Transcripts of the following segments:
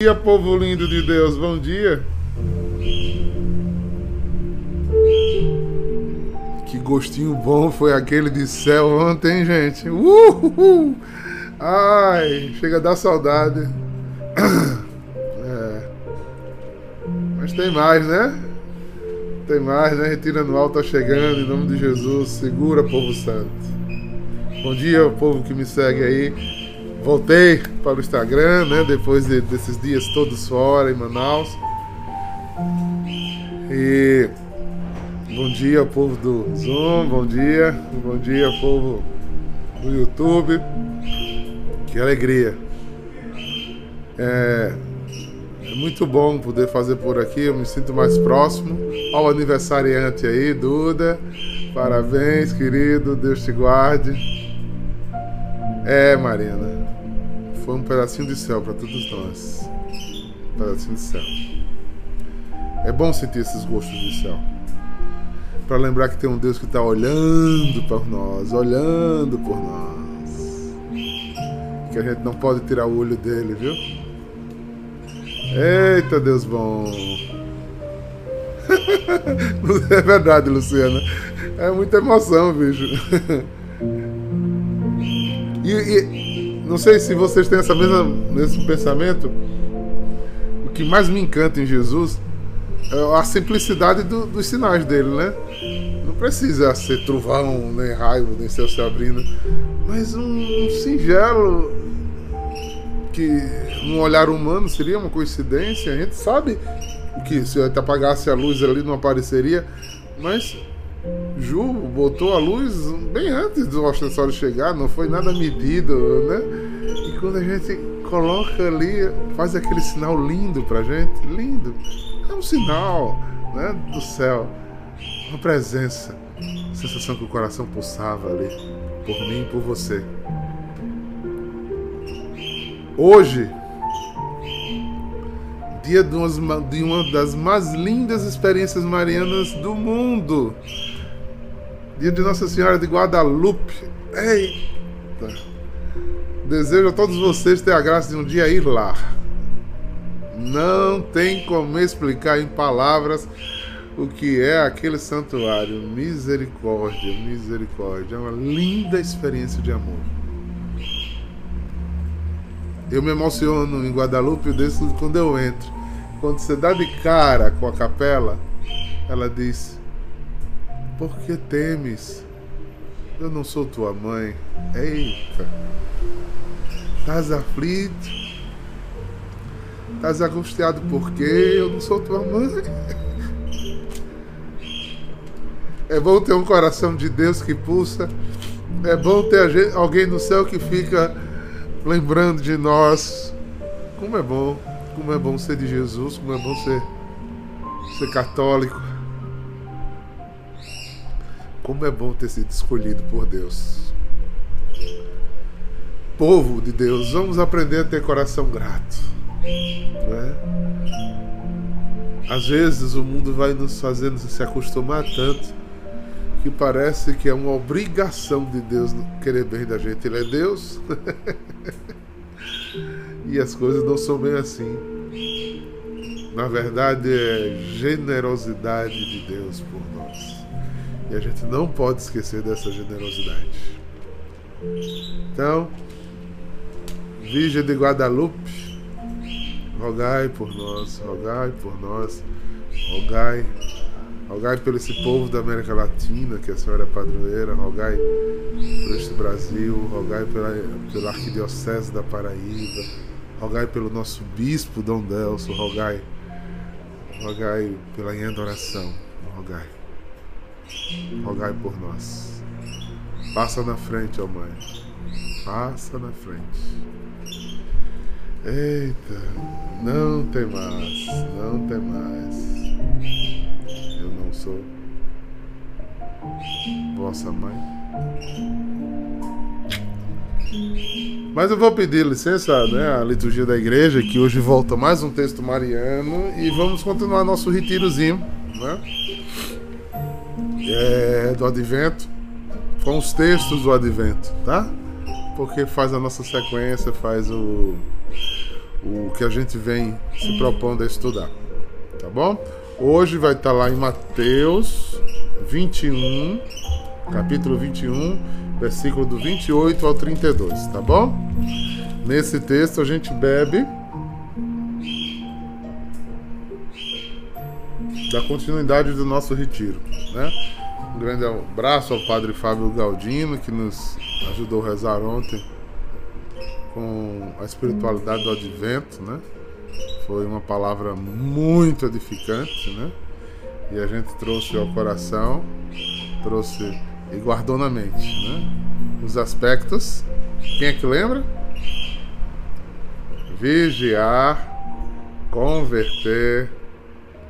dia, povo lindo de Deus, bom dia. Que gostinho bom foi aquele de céu ontem, gente. Uhul! Ai, chega a dar saudade. É. Mas tem mais, né? Tem mais, né? Retira anual tá chegando, em nome de Jesus. Segura, povo santo. Bom dia, povo que me segue aí voltei para o Instagram, né? Depois de, desses dias todos fora em Manaus. E bom dia, povo do Zoom, bom dia, bom dia, povo do YouTube. Que alegria. É, é muito bom poder fazer por aqui, eu me sinto mais próximo ao aniversariante aí, Duda. Parabéns, querido, Deus te guarde. É, Marina, foi um pedacinho de céu para todos nós. Um pedacinho de céu. É bom sentir esses gostos de céu. Para lembrar que tem um Deus que está olhando por nós, olhando por nós. Que a gente não pode tirar o olho dele, viu? Eita, Deus bom. é verdade, Luciana. É muita emoção, bicho. e, e não sei se vocês têm essa mesma mesmo pensamento. O que mais me encanta em Jesus é a simplicidade do, dos sinais dele, né? Não precisa ser trovão, nem raio, nem céu se abrindo, mas um, singelo que no olhar humano seria uma coincidência. A gente sabe que se apagasse a luz ali não apareceria, mas Ju botou a luz bem antes do ostensório chegar, não foi nada medido, né? E quando a gente coloca ali, faz aquele sinal lindo pra gente, lindo. É um sinal, né, do céu, uma presença, sensação que o coração pulsava ali, por mim e por você. Hoje, dia de, de uma das mais lindas experiências marianas do mundo. Dia de Nossa Senhora de Guadalupe. Eita! Desejo a todos vocês ter a graça de um dia ir lá. Não tem como explicar em palavras o que é aquele santuário. Misericórdia, misericórdia. É uma linda experiência de amor. Eu me emociono em Guadalupe desde quando eu entro. Quando você dá de cara com a capela, ela diz: Por que temes? Eu não sou tua mãe. Eita! Estás aflito? Estás angustiado porque eu não sou tua mãe? É bom ter um coração de Deus que pulsa. É bom ter alguém no céu que fica lembrando de nós. Como é bom como é bom ser de Jesus, como é bom ser, ser católico. Como é bom ter sido escolhido por Deus. Povo de Deus, vamos aprender a ter coração grato. Né? Às vezes o mundo vai nos fazendo se acostumar tanto que parece que é uma obrigação de Deus querer bem da gente. Ele é Deus. E as coisas não são bem assim. Na verdade, é generosidade de Deus por nós. E a gente não pode esquecer dessa generosidade. Então, Virgem de Guadalupe, rogai por nós, rogai por nós, rogai Rogai pelo esse povo da América Latina, que a senhora é padroeira, rogai por este Brasil, rogai pela, pela Arquidiocese da Paraíba, rogai pelo nosso bispo Dom Delso, rogai, rogai pela em adoração, rogai, rogai por nós. Passa na frente, ó Mãe, passa na frente. Eita, não tem mais, não tem mais sou vossa mãe. Mas eu vou pedir licença né, à liturgia da igreja, que hoje volta mais um texto mariano, e vamos continuar nosso retirozinho né, é, do advento, com os textos do advento, tá? Porque faz a nossa sequência, faz o, o que a gente vem se propondo a estudar. Tá bom? Hoje vai estar lá em Mateus 21, capítulo 21, versículo do 28 ao 32, tá bom? Nesse texto a gente bebe da continuidade do nosso retiro, né? Um grande abraço ao Padre Fábio Galdino que nos ajudou a rezar ontem com a espiritualidade do Advento, né? Foi uma palavra muito edificante, né? E a gente trouxe ao coração, trouxe e guardou na mente, né? Os aspectos. Quem é que lembra? Vigiar, converter,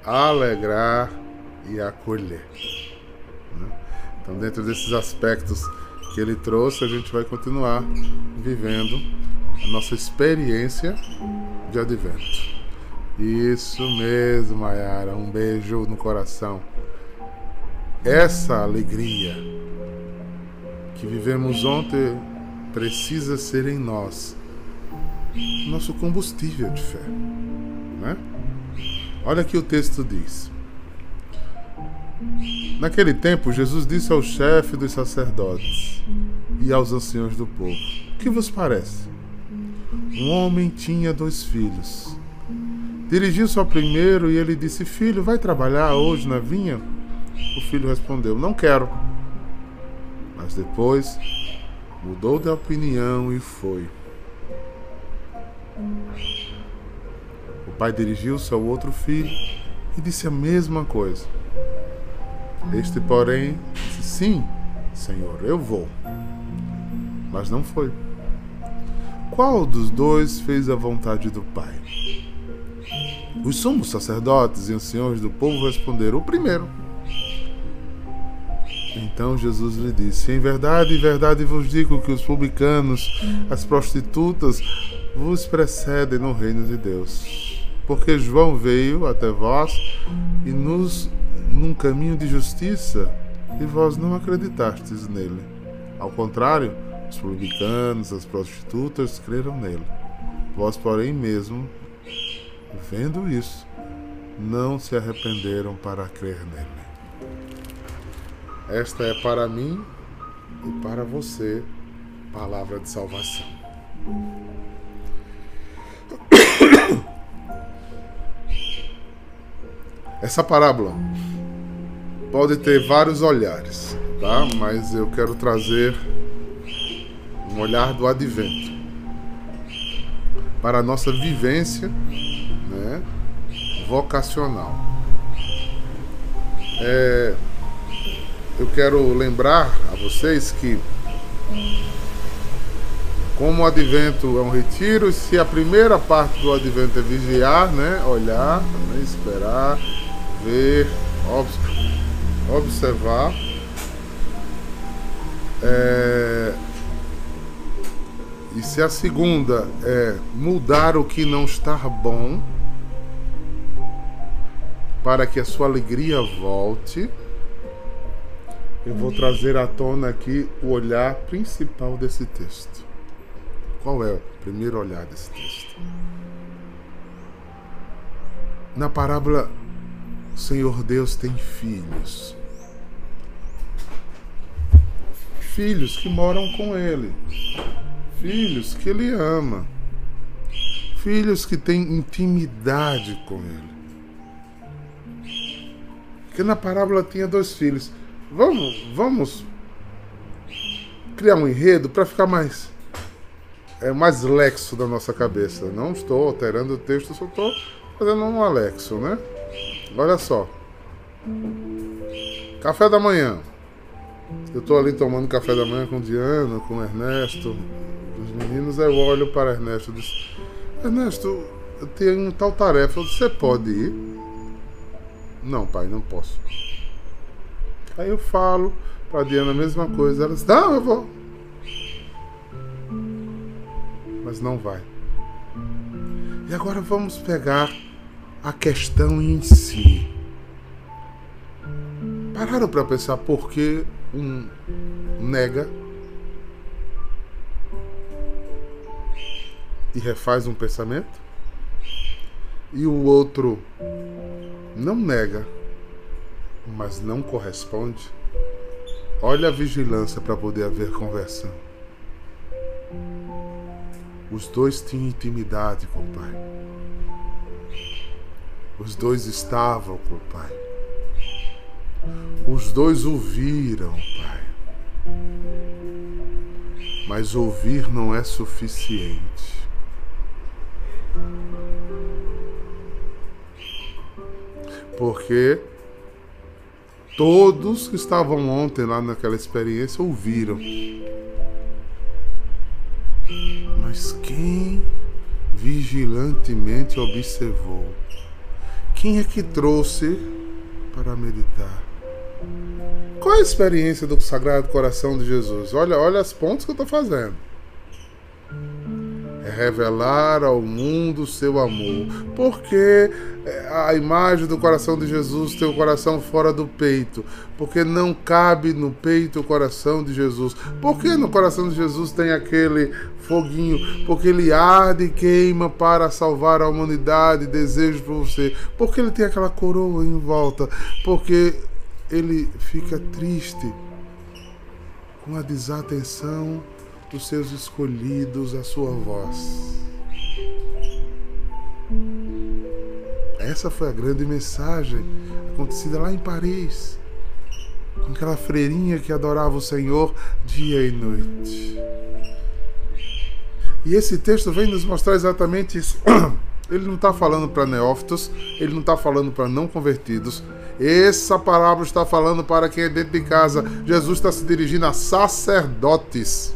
alegrar e acolher. Então, dentro desses aspectos que ele trouxe, a gente vai continuar vivendo a nossa experiência de advento. Isso mesmo, Mayara. Um beijo no coração. Essa alegria que vivemos ontem precisa ser em nós nosso combustível de fé, né? Olha que o texto diz. Naquele tempo, Jesus disse ao chefe dos sacerdotes e aos anciãos do povo: O que vos parece? Um homem tinha dois filhos. Dirigiu-se ao primeiro e ele disse: Filho, vai trabalhar hoje na vinha? O filho respondeu: Não quero. Mas depois mudou de opinião e foi. O pai dirigiu-se ao outro filho e disse a mesma coisa. Este, porém, disse: Sim, Senhor, eu vou. Mas não foi. Qual dos dois fez a vontade do Pai? Os sumos sacerdotes e anciões do povo responderam: O primeiro. Então Jesus lhe disse: Em verdade, em verdade vos digo que os publicanos, as prostitutas, vos precedem no reino de Deus. Porque João veio até vós e nos num caminho de justiça, e vós não acreditastes nele. Ao contrário, os publicanos, as prostitutas creram nele. Vós, porém, mesmo vendo isso, não se arrependeram para crer nele. Esta é para mim e para você palavra de salvação. Essa parábola pode ter vários olhares, tá? Mas eu quero trazer um olhar do advento para a nossa vivência né, vocacional. É, eu quero lembrar a vocês que como o advento é um retiro, se a primeira parte do advento é vigiar, né, olhar, né, esperar, ver, observar, é, e se a segunda é mudar o que não está bom, para que a sua alegria volte, eu vou trazer à tona aqui o olhar principal desse texto. Qual é o primeiro olhar desse texto? Na parábola, o Senhor Deus tem filhos. Filhos que moram com Ele. Filhos que Ele ama. Filhos que têm intimidade com Ele. Que na parábola tinha dois filhos. Vamos, vamos criar um enredo para ficar mais é mais lexo da nossa cabeça. Não estou alterando o texto, só estou fazendo um alexo, né? Olha só. Café da manhã. Eu estou ali tomando café da manhã com Diana, com Ernesto, os meninos. Eu olho para Ernesto e disse: Ernesto, eu tenho tal tarefa. Você pode ir? Não, pai, não posso. Aí eu falo para Diana a mesma coisa. Ela diz: Não, eu vou. Mas não vai. E agora vamos pegar a questão em si. Pararam para pensar por que um nega e refaz um pensamento? e o outro não nega, mas não corresponde, olha a vigilância para poder haver conversão. Os dois tinham intimidade com o Pai. Os dois estavam com o Pai. Os dois ouviram Pai. Mas ouvir não é suficiente. Porque todos que estavam ontem lá naquela experiência ouviram. Mas quem vigilantemente observou? Quem é que trouxe para meditar? Qual a experiência do Sagrado Coração de Jesus? Olha, olha as pontos que eu estou fazendo. É revelar ao mundo o seu amor. Porque é, a imagem do coração de Jesus tem o coração fora do peito. Porque não cabe no peito o coração de Jesus. Porque no coração de Jesus tem aquele foguinho. Porque ele arde e queima para salvar a humanidade. Desejo por você. Porque ele tem aquela coroa em volta. Porque ele fica triste com a desatenção dos seus escolhidos à sua voz. Essa foi a grande mensagem acontecida lá em Paris, com aquela freirinha que adorava o Senhor dia e noite. E esse texto vem nos mostrar exatamente isso. Ele não está falando para neófitos, ele não está falando para não convertidos, essa parábola está falando para quem é dentro de casa. Jesus está se dirigindo a sacerdotes.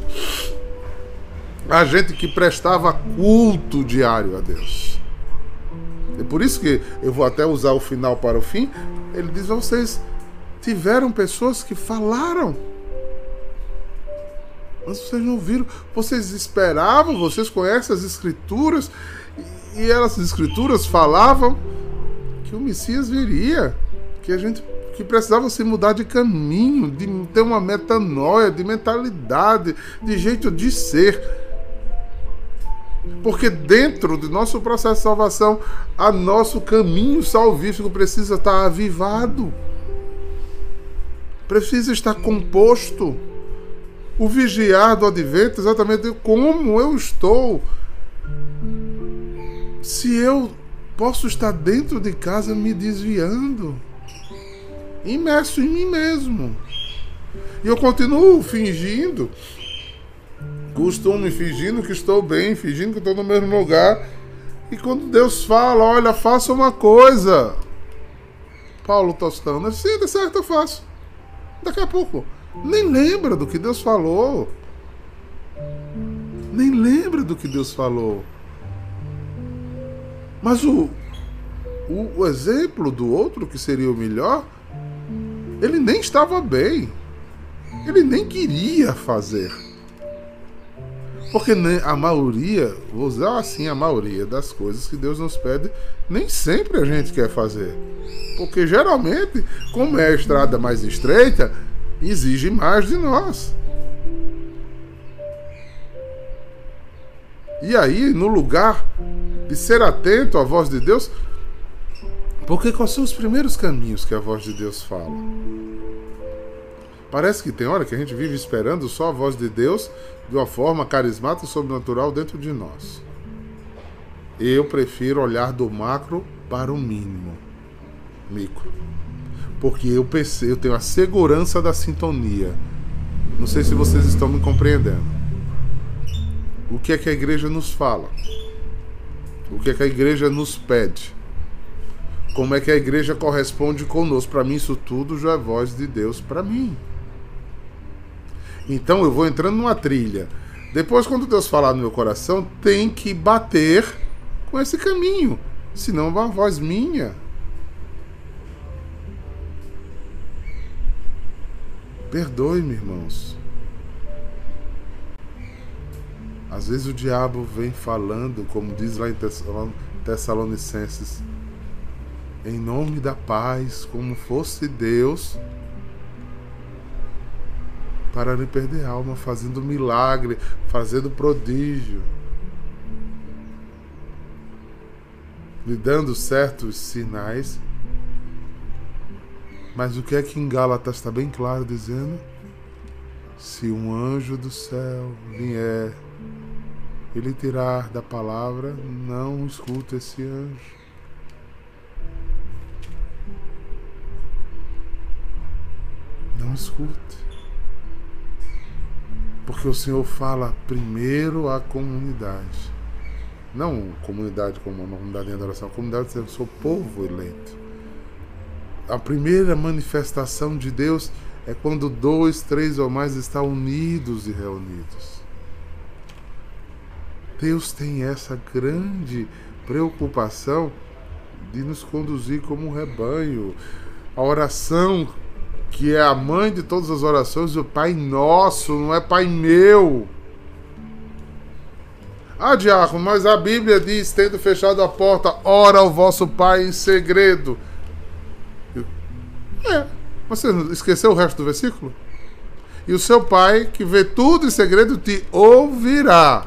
A gente que prestava culto diário a Deus. É por isso que eu vou até usar o final para o fim. Ele diz: vocês tiveram pessoas que falaram. Mas vocês não viram, vocês esperavam, vocês conhecem as escrituras, e elas, as escrituras falavam que o Messias viria que a gente que precisava se mudar de caminho, de ter uma metanoia, de mentalidade, de jeito de ser. Porque dentro do nosso processo de salvação, a nosso caminho salvífico precisa estar avivado. Precisa estar composto. O vigiar do advento exatamente como eu estou. Se eu posso estar dentro de casa me desviando imerso em mim mesmo. E eu continuo fingindo, costumo fingindo que estou bem, fingindo que estou no mesmo lugar. E quando Deus fala, olha, faça uma coisa. Paulo Tostão, sim, de certo, eu faço. Daqui a pouco, nem lembra do que Deus falou. Nem lembra do que Deus falou. Mas o, o, o exemplo do outro, que seria o melhor, ele nem estava bem. Ele nem queria fazer. Porque a maioria, vou usar assim a maioria das coisas que Deus nos pede, nem sempre a gente quer fazer. Porque geralmente, como é a estrada mais estreita, exige mais de nós. E aí, no lugar de ser atento à voz de Deus, porque quais são os primeiros caminhos que a voz de Deus fala? Parece que tem hora que a gente vive esperando só a voz de Deus de uma forma carismática e sobrenatural dentro de nós. Eu prefiro olhar do macro para o mínimo, micro. Porque eu pensei, eu tenho a segurança da sintonia. Não sei se vocês estão me compreendendo. O que é que a igreja nos fala? O que é que a igreja nos pede? Como é que a igreja corresponde conosco. Para mim, isso tudo já é voz de Deus para mim. Então eu vou entrando numa trilha. Depois, quando Deus falar no meu coração, tem que bater com esse caminho. Senão é uma voz minha. Perdoe-me, irmãos. Às vezes o diabo vem falando, como diz lá em Tessalonicenses em nome da paz, como fosse Deus, para lhe perder alma, fazendo milagre, fazendo prodígio. lhe dando certos sinais. Mas o que é que em Gálatas está bem claro dizendo? Se um anjo do céu vier e lhe tirar da palavra, não escute esse anjo. Não escute. Porque o Senhor fala primeiro à comunidade. Não comunidade como uma comunidade de adoração, a comunidade do seu povo eleito. A primeira manifestação de Deus é quando dois, três ou mais estão unidos e reunidos. Deus tem essa grande preocupação de nos conduzir como um rebanho. A oração, que é a mãe de todas as orações, o Pai Nosso, não é Pai meu. Ah, diácono, mas a Bíblia diz: tendo fechado a porta, ora ao vosso Pai em segredo. É, você esqueceu o resto do versículo? E o seu Pai, que vê tudo em segredo, te ouvirá.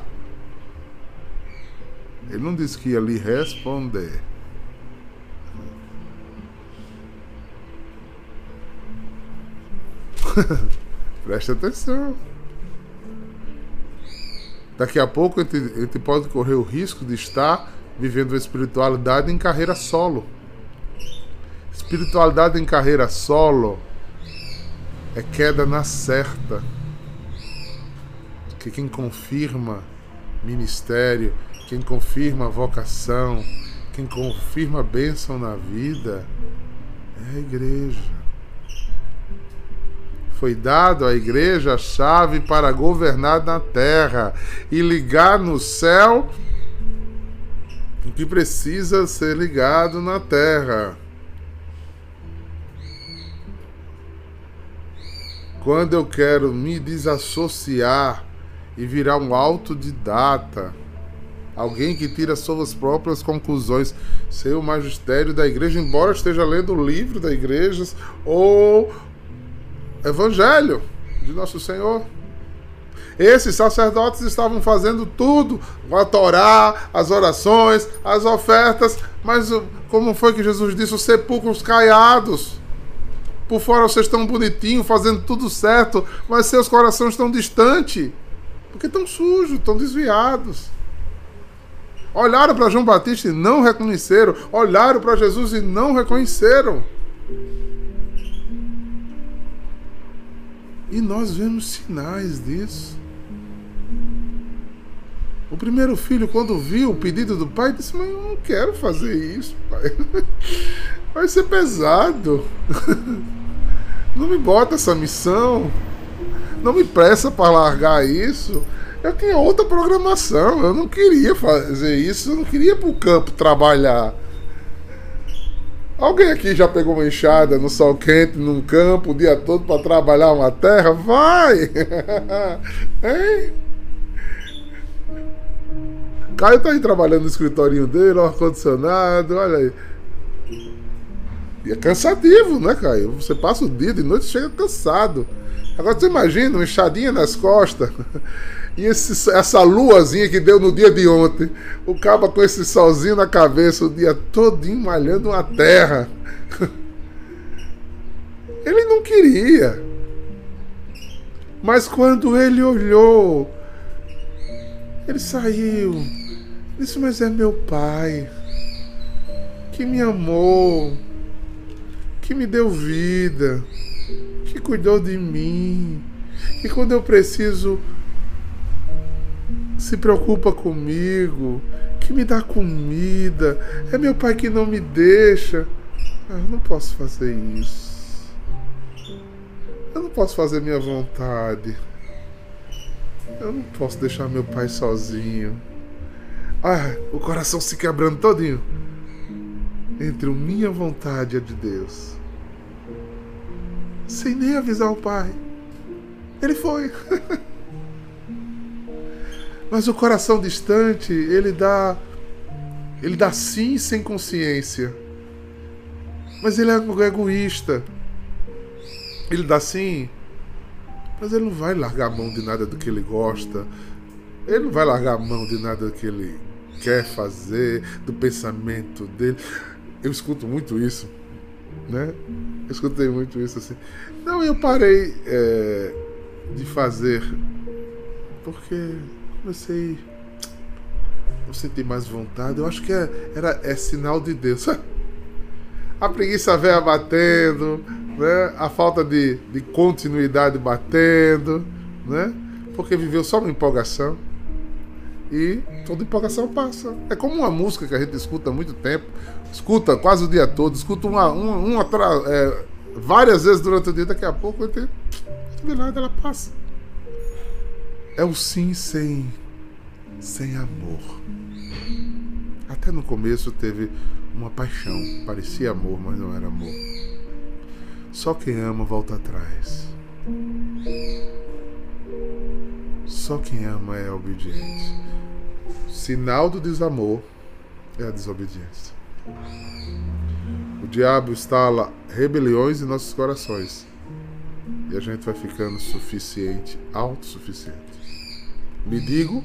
Ele não disse que ia lhe responder. Preste atenção. Daqui a pouco a gente, a gente pode correr o risco de estar vivendo espiritualidade em carreira solo. Espiritualidade em carreira solo é queda na certa. Que quem confirma ministério, quem confirma vocação, quem confirma bênção na vida é a igreja. Foi dado à igreja a chave para governar na terra e ligar no céu o que precisa ser ligado na terra. Quando eu quero me desassociar e virar um autodidata, alguém que tira suas próprias conclusões, ser o magistério da igreja, embora esteja lendo o livro da igreja ou Evangelho de Nosso Senhor. Esses sacerdotes estavam fazendo tudo, a Torá, as orações, as ofertas, mas como foi que Jesus disse? Os sepulcros caiados. Por fora vocês estão bonitinhos, fazendo tudo certo, mas seus corações estão distantes, porque estão sujos, estão desviados. Olharam para João Batista e não reconheceram, olharam para Jesus e não reconheceram. E nós vemos sinais disso. O primeiro filho, quando viu o pedido do pai, disse: Mas eu não quero fazer isso, pai. Vai ser pesado. Não me bota essa missão. Não me pressa para largar isso. Eu tinha outra programação. Eu não queria fazer isso. Eu não queria ir para o campo trabalhar. Alguém aqui já pegou uma enxada no sol quente, num campo, o dia todo para trabalhar uma terra? Vai! hein? Caio tá aí trabalhando no escritório dele, ar-condicionado, olha aí. E é cansativo, né, Caio? Você passa o dia de noite e chega cansado. Agora você imagina uma enxadinha nas costas. E esse, essa luazinha que deu no dia de ontem. O cabo com esse solzinho na cabeça o dia todinho malhando uma terra. Ele não queria. Mas quando ele olhou, ele saiu. Disse, mas é meu pai. Que me amou. Que me deu vida. Que cuidou de mim. E quando eu preciso se preocupa comigo, que me dá comida. É meu pai que não me deixa. Eu não posso fazer isso. Eu não posso fazer minha vontade. Eu não posso deixar meu pai sozinho. Ah, o coração se quebrando todinho. Entre minha vontade e a de Deus. Sem nem avisar o pai. Ele foi. Mas o coração distante, ele dá ele dá sim sem consciência. Mas ele é egoísta. Ele dá sim, mas ele não vai largar a mão de nada do que ele gosta. Ele não vai largar a mão de nada que ele quer fazer, do pensamento dele. Eu escuto muito isso, né? Eu escutei muito isso assim. Não, eu parei é, de fazer porque comecei eu senti mais vontade. Eu acho que é, era, é sinal de Deus. A preguiça velha batendo, né? a falta de, de continuidade batendo, né? porque viveu só uma empolgação. E toda empolgação passa. É como uma música que a gente escuta há muito tempo, escuta quase o dia todo, escuta uma, uma, uma é, várias vezes durante o dia, daqui a pouco de nada ela passa. É o sim sem, sem amor. Até no começo teve uma paixão, parecia amor, mas não era amor. Só quem ama volta atrás. Só quem ama é obediente. Sinal do desamor é a desobediência. O diabo instala rebeliões em nossos corações. E a gente vai ficando suficiente, autossuficiente. Me digo,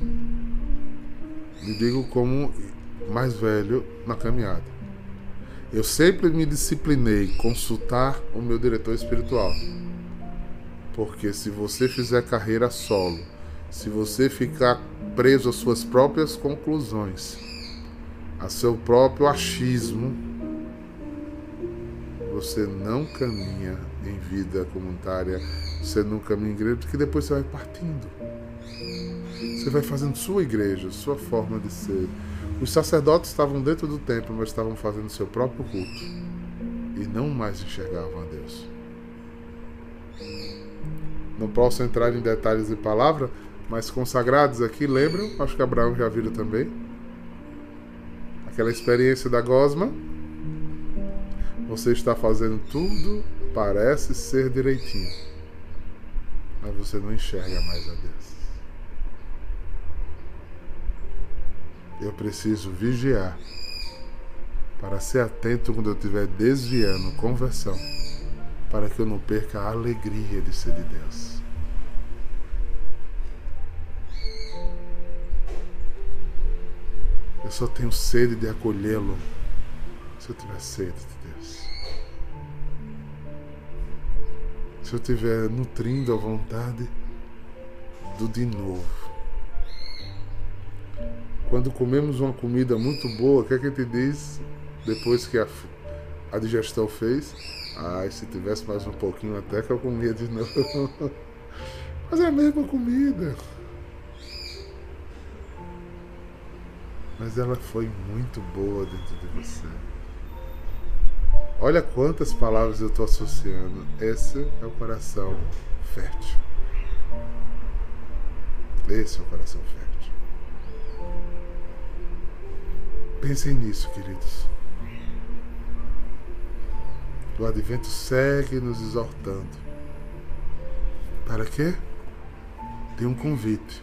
me digo como mais velho na caminhada. Eu sempre me disciplinei consultar o meu diretor espiritual. Porque se você fizer carreira solo, se você ficar preso às suas próprias conclusões, a seu próprio achismo, você não caminha em vida comunitária, você não caminha em igreja, porque depois você vai partindo. Você vai fazendo sua igreja, sua forma de ser. Os sacerdotes estavam dentro do templo, mas estavam fazendo seu próprio culto e não mais enxergavam a Deus. Não posso entrar em detalhes de palavra, mas consagrados aqui, lembram? Acho que Abraão já viram também. Aquela experiência da gosma. Você está fazendo tudo, parece ser direitinho, mas você não enxerga mais a Deus. Eu preciso vigiar para ser atento quando eu estiver desviando conversão, para que eu não perca a alegria de ser de Deus. Eu só tenho sede de acolhê-lo se eu tiver sede de Deus. Se eu estiver nutrindo a vontade do de novo. Quando comemos uma comida muito boa, o que, é que a gente diz depois que a, a digestão fez? Ai, se tivesse mais um pouquinho até que eu comia de novo. Mas é a mesma comida. Mas ela foi muito boa dentro de você. Olha quantas palavras eu estou associando. Esse é o coração fértil. Esse é o coração fértil. Pensem nisso, queridos. O advento segue nos exortando. Para quê? Tem um convite.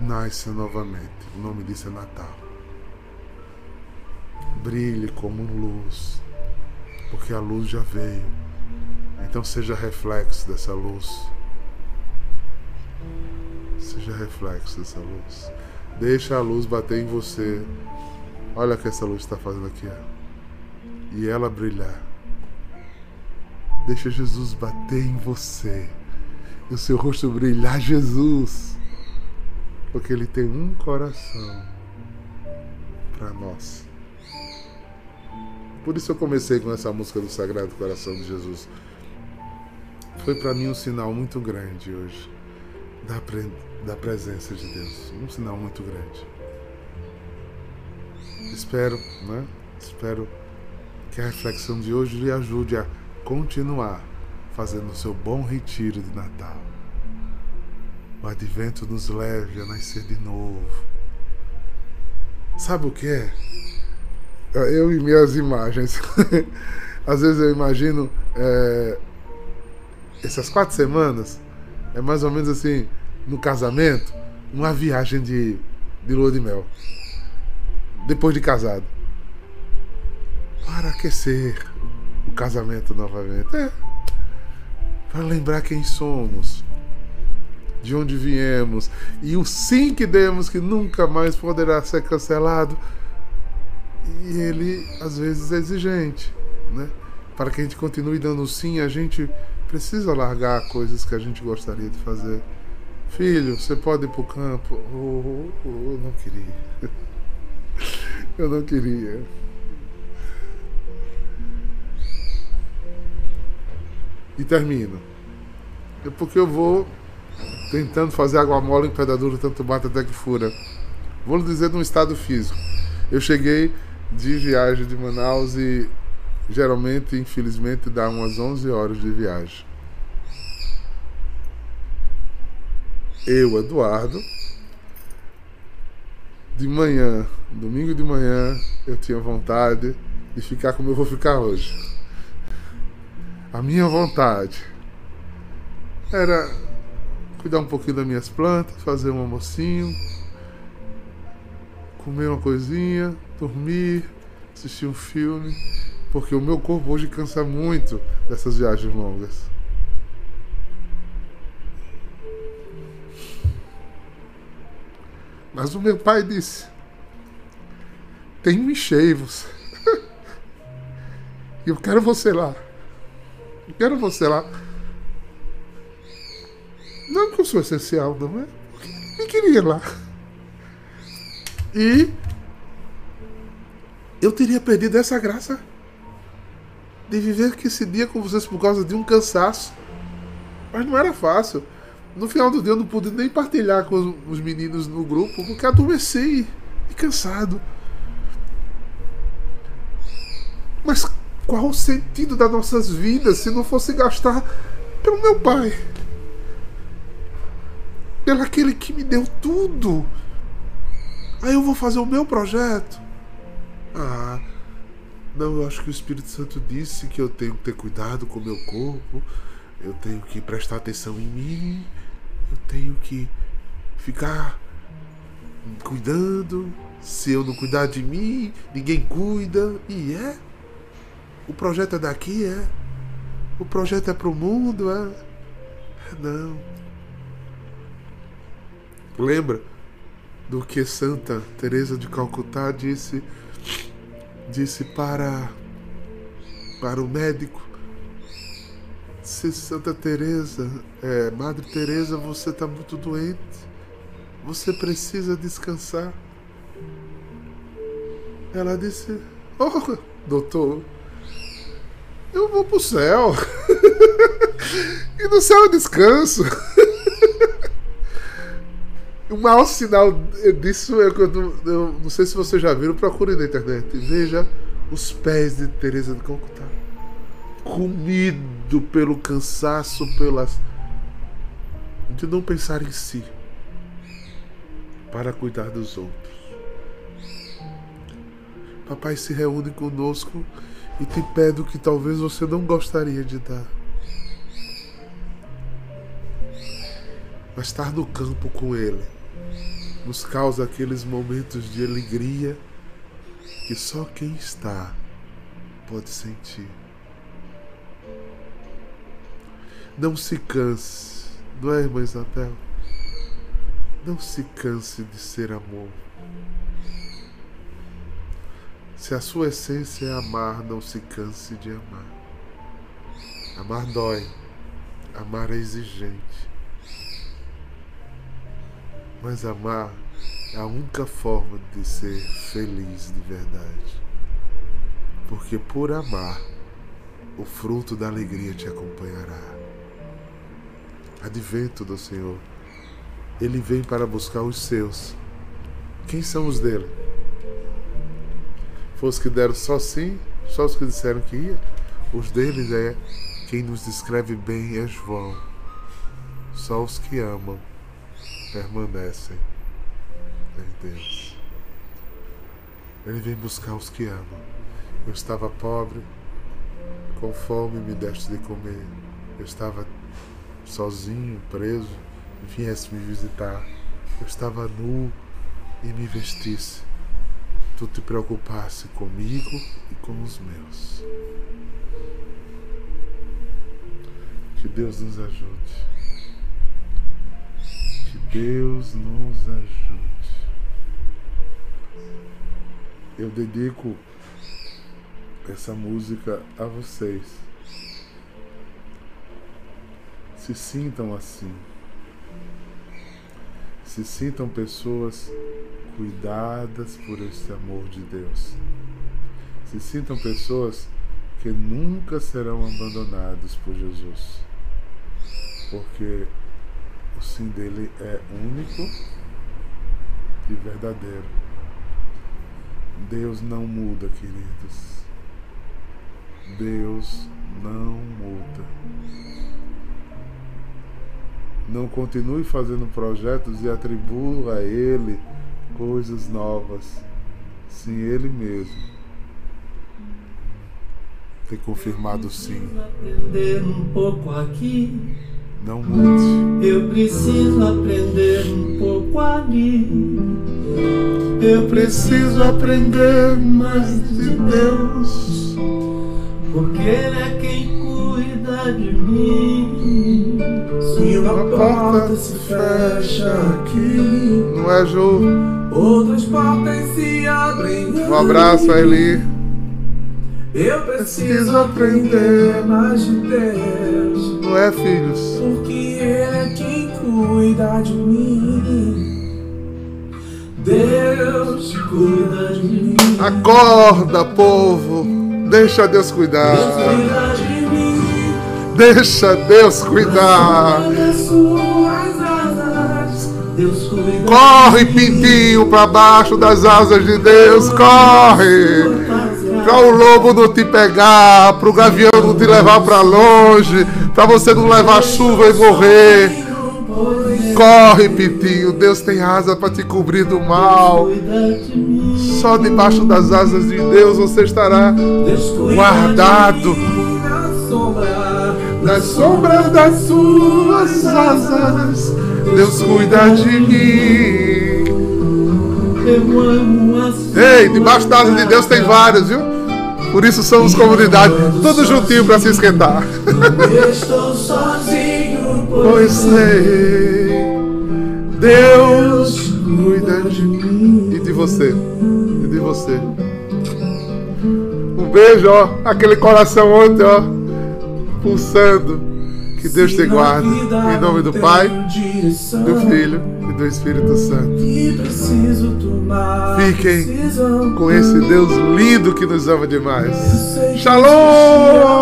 Nasça novamente. O nome disso é Natal. Brilhe como luz, porque a luz já veio. Então seja reflexo dessa luz. Seja reflexo dessa luz. Deixa a luz bater em você. Olha o que essa luz está fazendo aqui. Ó. E ela brilhar. Deixa Jesus bater em você. E o seu rosto brilhar, Jesus. Porque Ele tem um coração para nós. Por isso eu comecei com essa música do Sagrado Coração de Jesus. Foi para mim um sinal muito grande hoje da, pre da presença de Deus. Um sinal muito grande. Espero, né? Espero que a reflexão de hoje lhe ajude a continuar fazendo o seu bom retiro de Natal. O advento nos leve a nascer de novo. Sabe o que é? Eu e minhas imagens. Às vezes eu imagino é, essas quatro semanas é mais ou menos assim, no casamento, uma viagem de, de lua de mel. Depois de casado. Para aquecer o casamento novamente. É. Para lembrar quem somos. de onde viemos e o sim que demos que nunca mais poderá ser cancelado. E ele às vezes é exigente, né? Para que a gente continue dando sim, a gente precisa largar coisas que a gente gostaria de fazer. Filho, você pode ir para o campo? Oh, oh, oh, eu não queria. eu não queria. E termino. É porque eu vou tentando fazer água mole em pedra dura, tanto bate até que fura. Vou lhe dizer de um estado físico. Eu cheguei de viagem de Manaus e geralmente, infelizmente, dá umas 11 horas de viagem. Eu, Eduardo, de manhã, domingo de manhã, eu tinha vontade de ficar como eu vou ficar hoje. A minha vontade era cuidar um pouquinho das minhas plantas, fazer um almocinho, comer uma coisinha, dormir, assistir um filme, porque o meu corpo hoje cansa muito dessas viagens longas. Mas o meu pai disse: Tem encheivos. e eu quero você lá. Eu quero você lá. Não que eu sou essencial, não é? Eu queria lá. E eu teria perdido essa graça de viver esse dia com vocês por causa de um cansaço. Mas não era fácil. No final do dia eu não pude nem partilhar com os meninos no grupo porque adormeci e cansado. Mas qual o sentido das nossas vidas se não fosse gastar pelo meu pai? Pelo aquele que me deu tudo. Aí eu vou fazer o meu projeto. Ah, não, eu acho que o Espírito Santo disse que eu tenho que ter cuidado com o meu corpo, eu tenho que prestar atenção em mim, eu tenho que ficar cuidando. Se eu não cuidar de mim, ninguém cuida. E é. O projeto é daqui, é. O projeto é pro mundo, é. Não. Lembra do que Santa Teresa de Calcutá disse disse para para o médico se Santa Teresa, é, Madre Teresa, você está muito doente. Você precisa descansar. Ela disse: Oh, doutor, eu vou pro céu. e no céu eu descanso. o maior sinal disso é quando. Eu não sei se vocês já viram, procure na internet. Veja os pés de Teresa de Calcutá. Comido pelo cansaço, pelas. de não pensar em si. Para cuidar dos outros. Papai se reúne conosco e te pede o que talvez você não gostaria de dar. Mas estar no campo com Ele nos causa aqueles momentos de alegria que só quem está pode sentir. Não se canse, não é, irmã Isabel? Não se canse de ser amor. Se a sua essência é amar, não se canse de amar. Amar dói, amar é exigente. Mas amar é a única forma de ser feliz de verdade. Porque por amar, o fruto da alegria te acompanhará. Advento do Senhor. Ele vem para buscar os seus. Quem são os dele? Foi os que deram só sim, só os que disseram que ia. Os deles é quem nos descreve bem é João. Só os que amam permanecem em Deus. Ele vem buscar os que amam. Eu estava pobre, com fome me deste de comer. Eu estava sozinho, preso, viesse me visitar. Eu estava nu e me vestisse. Tu te preocupasse comigo e com os meus. Que Deus nos ajude. Que Deus nos ajude. Eu dedico essa música a vocês. Se sintam assim. Se sintam pessoas cuidadas por esse amor de Deus. Se sintam pessoas que nunca serão abandonados por Jesus. Porque o sim dele é único e verdadeiro. Deus não muda, queridos. Deus não muda. Não continue fazendo projetos e atribua a Ele coisas novas. Sim, Ele mesmo tem confirmado sim. Aprender um pouco aqui. Não mude. Eu preciso aprender um pouco ali. Eu preciso aprender mais de Deus. Porque Ele é quem cuida de mim. Se uma porta se fecha aqui, não é, Ju? Outras portas se abrem. Um abraço, Eli. Eu preciso aprender mais de Deus. Não é, filhos? Porque Ele é quem cuida de mim. Deus cuida de mim. Acorda, povo. Deixa Deus cuidar. Deus cuida. Deixa Deus cuidar. Corre, pintinho, para baixo das asas de Deus. Corre. Para o lobo não te pegar, para o gavião não te levar para longe, para você não levar chuva e morrer. Corre, Pitinho, Deus tem asa para te cobrir do mal. Só debaixo das asas de Deus você estará guardado. Na sombra. das suas asas. Deus cuida de mim. Eu amo a sua Ei, debaixo da asa de Deus tem vários, viu? Por isso somos comunidade, tudo juntinho para se esquentar. Eu estou sozinho, Pois sei, Deus cuida de mim e de você, e de você. Um beijo, ó, aquele coração ontem, ó, pulsando. Que Deus te guarde. Em nome do Pai, do Filho e do Espírito Santo. Fiquem Com esse Deus lindo que nos ama demais. Shalom!